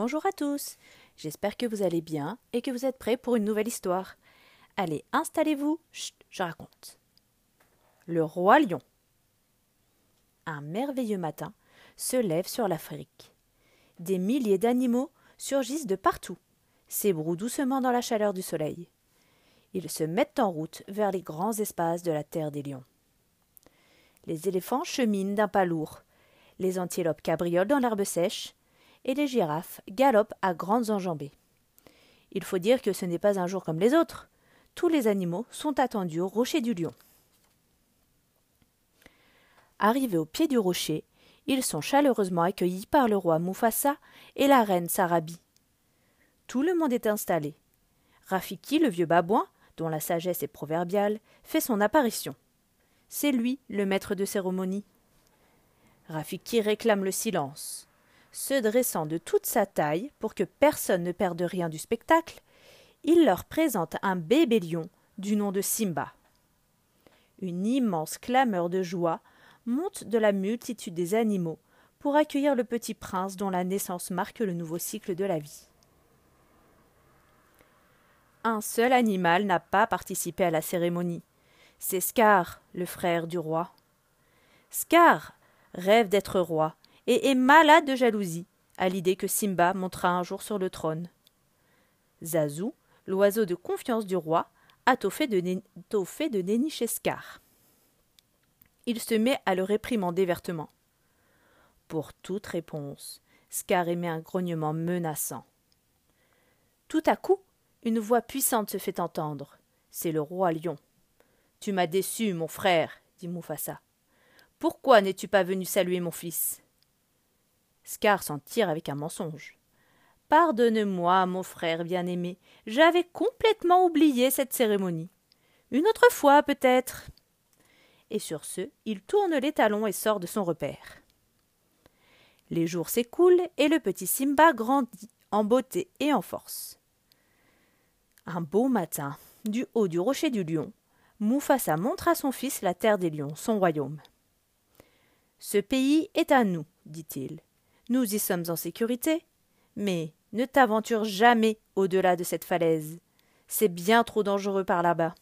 Bonjour à tous. J'espère que vous allez bien et que vous êtes prêts pour une nouvelle histoire. Allez, installez-vous. Chut, je raconte. Le roi lion. Un merveilleux matin se lève sur l'Afrique. Des milliers d'animaux surgissent de partout, s'ébrouent doucement dans la chaleur du soleil. Ils se mettent en route vers les grands espaces de la terre des lions. Les éléphants cheminent d'un pas lourd, les antilopes cabriolent dans l'herbe sèche, et les girafes galopent à grandes enjambées. Il faut dire que ce n'est pas un jour comme les autres. Tous les animaux sont attendus au rocher du lion. Arrivés au pied du rocher, ils sont chaleureusement accueillis par le roi Mufasa et la reine Sarabi. Tout le monde est installé. Rafiki, le vieux babouin, dont la sagesse est proverbiale, fait son apparition. C'est lui le maître de cérémonie. Rafiki réclame le silence se dressant de toute sa taille pour que personne ne perde rien du spectacle, il leur présente un bébé lion du nom de Simba. Une immense clameur de joie monte de la multitude des animaux pour accueillir le petit prince dont la naissance marque le nouveau cycle de la vie. Un seul animal n'a pas participé à la cérémonie. C'est Scar, le frère du roi. Scar rêve d'être roi et est malade de jalousie à l'idée que Simba montera un jour sur le trône. Zazu, l'oiseau de confiance du roi, a tôt fait de, de dénicher Scar. Il se met à le réprimander vertement. Pour toute réponse, Scar émet un grognement menaçant. Tout à coup, une voix puissante se fait entendre. C'est le roi lion. Tu m'as déçu, mon frère, dit Mufasa. Pourquoi n'es-tu pas venu saluer mon fils? Scar s'en tire avec un mensonge. Pardonne-moi, mon frère bien-aimé, j'avais complètement oublié cette cérémonie. Une autre fois, peut-être. Et sur ce, il tourne les talons et sort de son repère. Les jours s'écoulent et le petit Simba grandit en beauté et en force. Un beau matin, du haut du rocher du lion, Mufasa montre à son fils la terre des lions, son royaume. Ce pays est à nous, dit-il. Nous y sommes en sécurité. Mais ne t'aventure jamais au-delà de cette falaise. C'est bien trop dangereux par là-bas.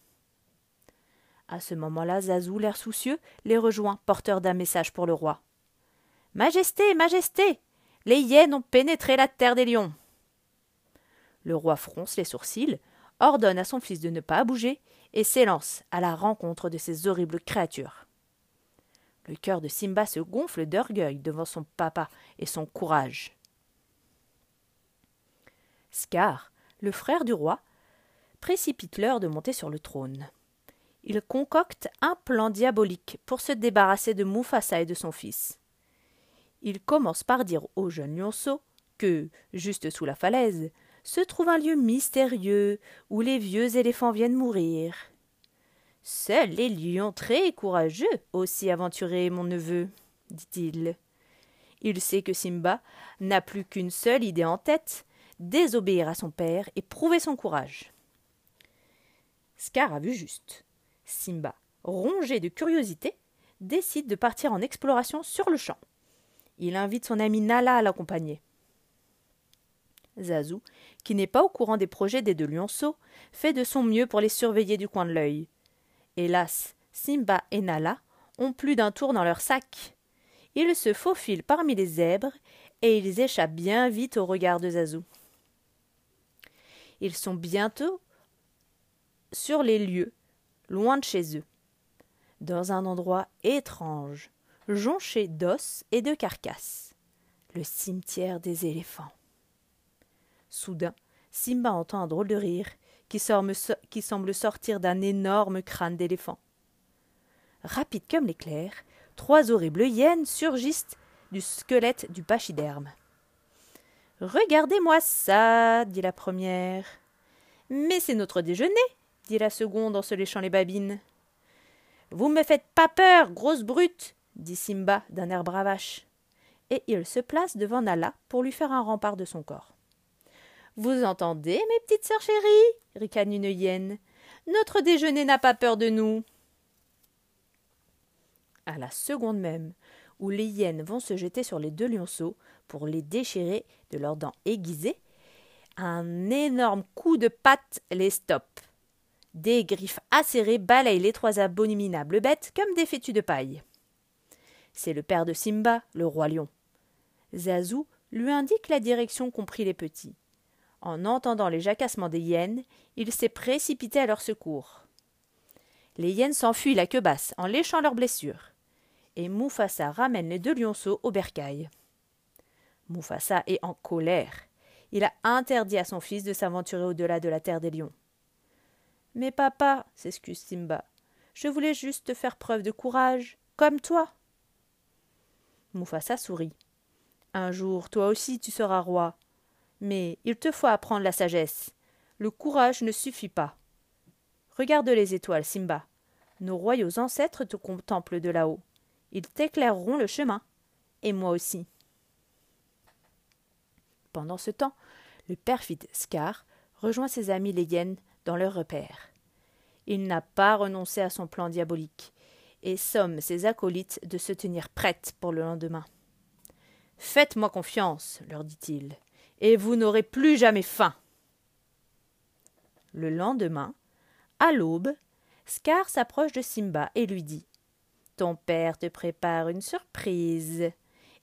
À ce moment-là, Zazou, l'air soucieux, les rejoint, porteur d'un message pour le roi. Majesté, Majesté. Les hyènes ont pénétré la terre des lions. Le roi fronce les sourcils, ordonne à son fils de ne pas bouger, et s'élance à la rencontre de ces horribles créatures. Le cœur de Simba se gonfle d'orgueil devant son papa et son courage. Scar, le frère du roi, précipite l'heure de monter sur le trône. Il concocte un plan diabolique pour se débarrasser de Mufasa et de son fils. Il commence par dire au jeune lionceau que, juste sous la falaise, se trouve un lieu mystérieux où les vieux éléphants viennent mourir. Seuls les lions très courageux aussi aventurés, mon neveu, dit-il. Il sait que Simba n'a plus qu'une seule idée en tête désobéir à son père et prouver son courage. Scar a vu juste. Simba, rongé de curiosité, décide de partir en exploration sur le champ. Il invite son ami Nala à l'accompagner. Zazu, qui n'est pas au courant des projets des deux lionceaux, fait de son mieux pour les surveiller du coin de l'œil. Hélas, Simba et Nala ont plus d'un tour dans leur sac. Ils se faufilent parmi les zèbres et ils échappent bien vite au regard de Zazu. Ils sont bientôt sur les lieux, loin de chez eux, dans un endroit étrange, jonché d'os et de carcasses, le cimetière des éléphants. Soudain, Simba entend un drôle de rire qui, semble sortir d'un énorme crâne d'éléphant. Rapide comme l'éclair, trois horribles hyènes surgissent du squelette du pachyderme. Regardez-moi ça, dit la première. Mais c'est notre déjeuner, dit la seconde en se léchant les babines. Vous me faites pas peur, grosse brute, dit Simba d'un air bravache. Et il se place devant Nala pour lui faire un rempart de son corps. Vous entendez, mes petites sœurs chéries? ricane une hyène. Notre déjeuner n'a pas peur de nous. À la seconde même où les hyènes vont se jeter sur les deux lionceaux pour les déchirer de leurs dents aiguisées, un énorme coup de patte les stoppe. Des griffes acérées balayent les trois abominables bêtes comme des fétus de paille. C'est le père de Simba, le roi lion. Zazou lui indique la direction qu'ont pris les petits. En entendant les jacassements des hyènes, il s'est précipité à leur secours. Les hyènes s'enfuient la queue basse en léchant leurs blessures. Et Mufasa ramène les deux lionceaux au bercail. Mufasa est en colère. Il a interdit à son fils de s'aventurer au-delà de la terre des lions. Mais papa, s'excuse Simba, je voulais juste faire preuve de courage, comme toi. Mufasa sourit. Un jour, toi aussi, tu seras roi. Mais il te faut apprendre la sagesse. Le courage ne suffit pas. Regarde les étoiles, Simba. Nos royaux ancêtres te contemplent de là-haut. Ils t'éclaireront le chemin. Et moi aussi. Pendant ce temps, le perfide Scar rejoint ses amis les hyènes dans leur repère. Il n'a pas renoncé à son plan diabolique et somme ses acolytes de se tenir prêtes pour le lendemain. Faites-moi confiance, leur dit-il, et vous n'aurez plus jamais faim. Le lendemain, à l'aube, Scar s'approche de Simba et lui dit Ton père te prépare une surprise.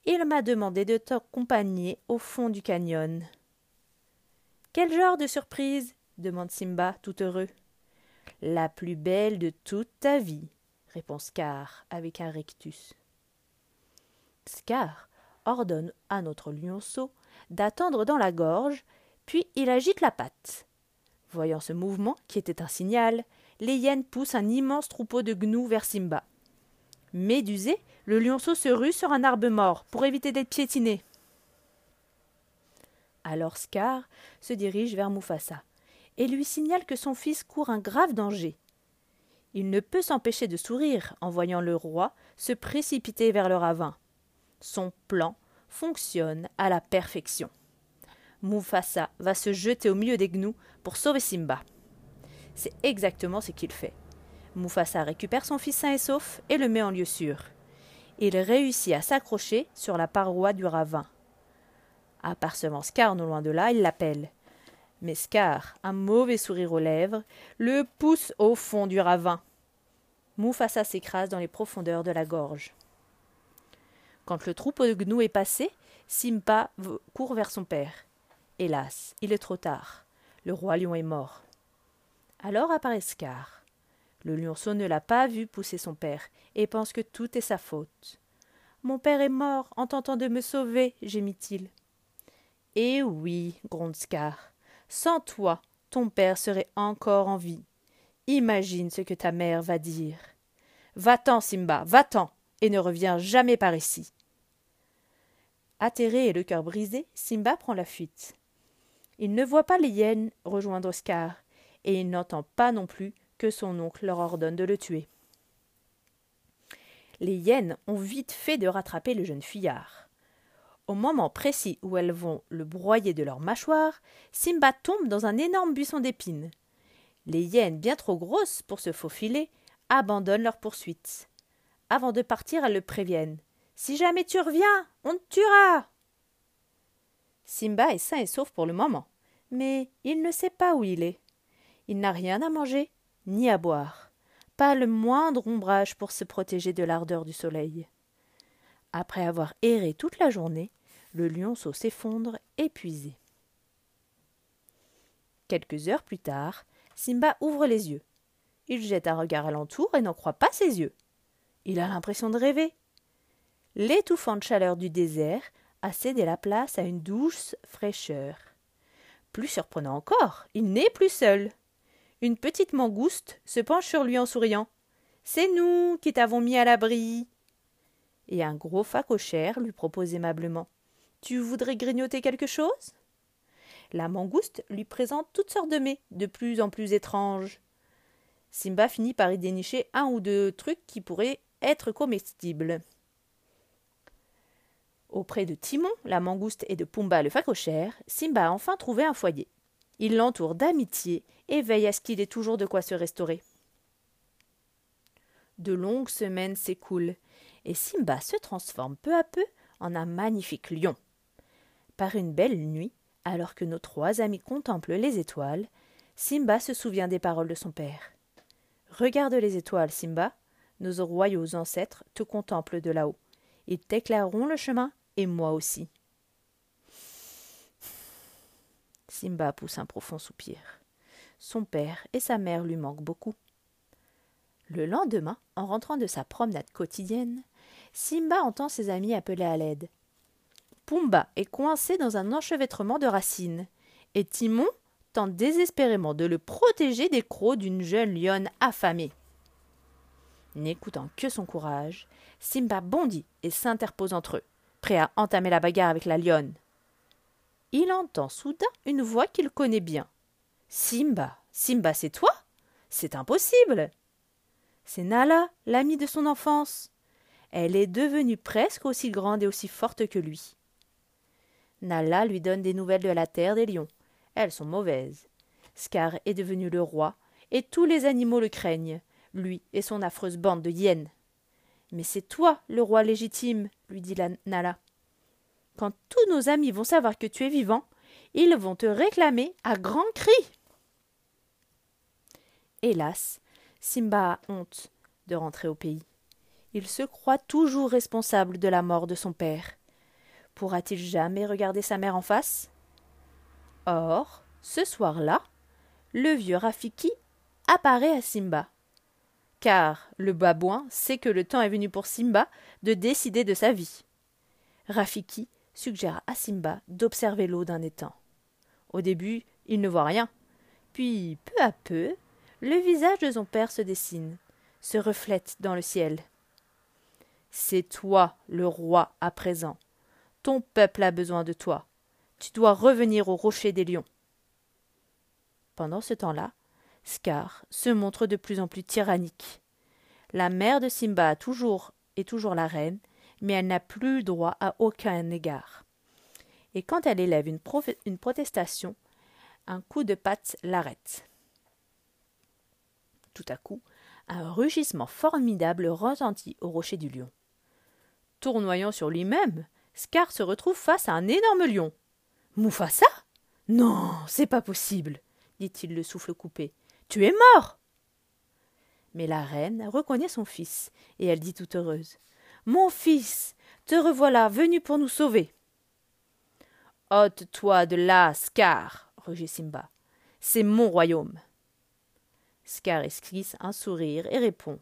Il m'a demandé de t'accompagner au fond du canyon. Quel genre de surprise? demande Simba, tout heureux. La plus belle de toute ta vie, répond Scar avec un rectus. Scar ordonne à notre lionceau d'attendre dans la gorge, puis il agite la patte. Voyant ce mouvement, qui était un signal, les hyènes poussent un immense troupeau de gnous vers Simba. Médusé, le lionceau se rue sur un arbre mort pour éviter d'être piétiné. Alors Scar se dirige vers Mufasa et lui signale que son fils court un grave danger. Il ne peut s'empêcher de sourire en voyant le roi se précipiter vers le ravin. Son plan fonctionne à la perfection. Mufasa va se jeter au milieu des gnous pour sauver Simba. C'est exactement ce qu'il fait. Mufasa récupère son fils sain et sauf et le met en lieu sûr. Il réussit à s'accrocher sur la paroi du ravin. Apercevant Scar non loin de là, il l'appelle. Mais Scar, un mauvais sourire aux lèvres, le pousse au fond du ravin. Mufasa s'écrase dans les profondeurs de la gorge. Quand le troupeau de gnous est passé, Simba court vers son père. Hélas, il est trop tard. Le roi lion est mort. Alors apparaît Scar. Le lionceau ne l'a pas vu pousser son père et pense que tout est sa faute. Mon père est mort en tentant de me sauver, gémit-il. Eh oui, gronde Scar. Sans toi, ton père serait encore en vie. Imagine ce que ta mère va dire. Va-t'en, Simba, va-t'en, et ne reviens jamais par ici. Atterré et le cœur brisé, Simba prend la fuite. Il ne voit pas les hyènes rejoindre Scar, et il n'entend pas non plus que son oncle leur ordonne de le tuer. Les hyènes ont vite fait de rattraper le jeune fuyard. Au moment précis où elles vont le broyer de leurs mâchoires, Simba tombe dans un énorme buisson d'épines. Les hyènes, bien trop grosses pour se faufiler, abandonnent leur poursuite. Avant de partir, elles le préviennent. Si jamais tu reviens, on te tuera. Simba est sain et sauf pour le moment, mais il ne sait pas où il est. Il n'a rien à manger, ni à boire. Pas le moindre ombrage pour se protéger de l'ardeur du soleil. Après avoir erré toute la journée, le lionceau s'effondre épuisé. Quelques heures plus tard, Simba ouvre les yeux. Il jette un regard alentour et n'en croit pas ses yeux. Il a l'impression de rêver l'étouffante chaleur du désert a cédé la place à une douce fraîcheur. Plus surprenant encore, il n'est plus seul. Une petite mangouste se penche sur lui en souriant. C'est nous qui t'avons mis à l'abri. Et un gros facochère lui propose aimablement. Tu voudrais grignoter quelque chose? La mangouste lui présente toutes sortes de mets, de plus en plus étranges. Simba finit par y dénicher un ou deux trucs qui pourraient être comestibles. Auprès de Timon, la mangouste, et de Pumba le facochère, Simba a enfin trouvé un foyer. Il l'entoure d'amitié et veille à ce qu'il ait toujours de quoi se restaurer. De longues semaines s'écoulent, et Simba se transforme peu à peu en un magnifique lion. Par une belle nuit, alors que nos trois amis contemplent les étoiles, Simba se souvient des paroles de son père. Regarde les étoiles, Simba. Nos royaux ancêtres te contemplent de là-haut. Ils t'éclaireront le chemin, et moi aussi. Simba pousse un profond soupir. Son père et sa mère lui manquent beaucoup. Le lendemain, en rentrant de sa promenade quotidienne, Simba entend ses amis appeler à l'aide. Pumba est coincé dans un enchevêtrement de racines, et Timon tente désespérément de le protéger des crocs d'une jeune lionne affamée. N'écoutant que son courage, Simba bondit et s'interpose entre eux, prêt à entamer la bagarre avec la lionne. Il entend soudain une voix qu'il connaît bien. Simba, Simba, c'est toi? C'est impossible C'est Nala, l'amie de son enfance. Elle est devenue presque aussi grande et aussi forte que lui. Nala lui donne des nouvelles de la terre des lions. Elles sont mauvaises. Scar est devenu le roi, et tous les animaux le craignent, lui et son affreuse bande de hyènes. Mais c'est toi le roi légitime, lui dit la Nala. Quand tous nos amis vont savoir que tu es vivant, ils vont te réclamer à grands cris. Hélas, Simba a honte de rentrer au pays. Il se croit toujours responsable de la mort de son père. Pourra-t-il jamais regarder sa mère en face? Or, ce soir-là, le vieux Rafiki apparaît à Simba. Car le babouin sait que le temps est venu pour Simba de décider de sa vie. Rafiki suggère à Simba d'observer l'eau d'un étang. Au début, il ne voit rien. Puis, peu à peu, le visage de son père se dessine, se reflète dans le ciel. C'est toi le roi à présent. Ton peuple a besoin de toi. Tu dois revenir au rocher des lions. Pendant ce temps-là, Scar se montre de plus en plus tyrannique. La mère de Simba toujours est toujours la reine, mais elle n'a plus droit à aucun égard. Et quand elle élève une, une protestation, un coup de patte l'arrête. Tout à coup, un rugissement formidable retentit au rocher du lion. Tournoyant sur lui-même, Scar se retrouve face à un énorme lion. Mufasa? Non, c'est pas possible, dit-il le souffle coupé. Tu es mort Mais la reine reconnaît son fils, et elle dit tout heureuse. Mon fils, te revoilà venu pour nous sauver. Ôte-toi de là, Scar, rugit Simba. C'est mon royaume. Scar esquisse un sourire et répond.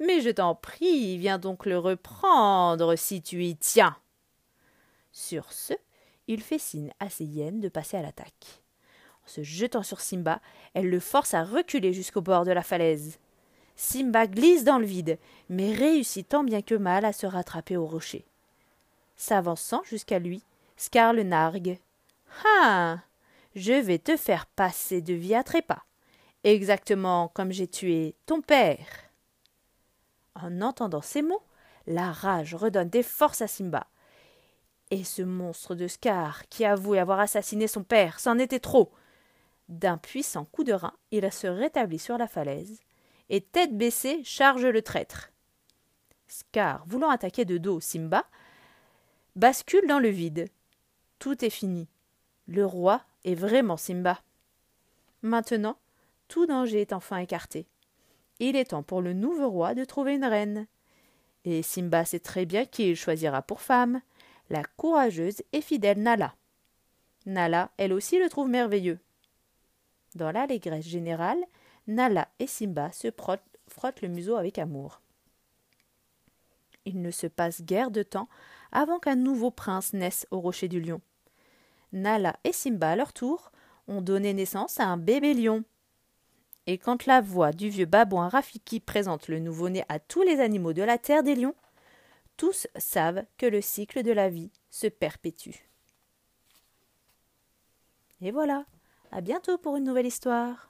Mais je t'en prie, viens donc le reprendre si tu y tiens. Sur ce, il fait signe à ses hyènes de passer à l'attaque. Se jetant sur Simba, elle le force à reculer jusqu'au bord de la falaise. Simba glisse dans le vide, mais réussit tant bien que mal à se rattraper au rocher. S'avançant jusqu'à lui, Scar le nargue. Ah Je vais te faire passer de vie à trépas, exactement comme j'ai tué ton père. En entendant ces mots, la rage redonne des forces à Simba. Et ce monstre de Scar, qui avouait avoir assassiné son père, c'en était trop. D'un puissant coup de rein, il se rétablit sur la falaise, et tête baissée charge le traître. Scar, voulant attaquer de dos Simba, bascule dans le vide. Tout est fini. Le roi est vraiment Simba. Maintenant, tout danger est enfin écarté. Il est temps pour le nouveau roi de trouver une reine. Et Simba sait très bien qui il choisira pour femme la courageuse et fidèle Nala. Nala, elle aussi, le trouve merveilleux. Dans l'allégresse générale, Nala et Simba se frottent le museau avec amour. Il ne se passe guère de temps avant qu'un nouveau prince naisse au rocher du lion. Nala et Simba, à leur tour, ont donné naissance à un bébé lion. Et quand la voix du vieux babouin Rafiki présente le nouveau-né à tous les animaux de la terre des lions, tous savent que le cycle de la vie se perpétue. Et voilà, à bientôt pour une nouvelle histoire.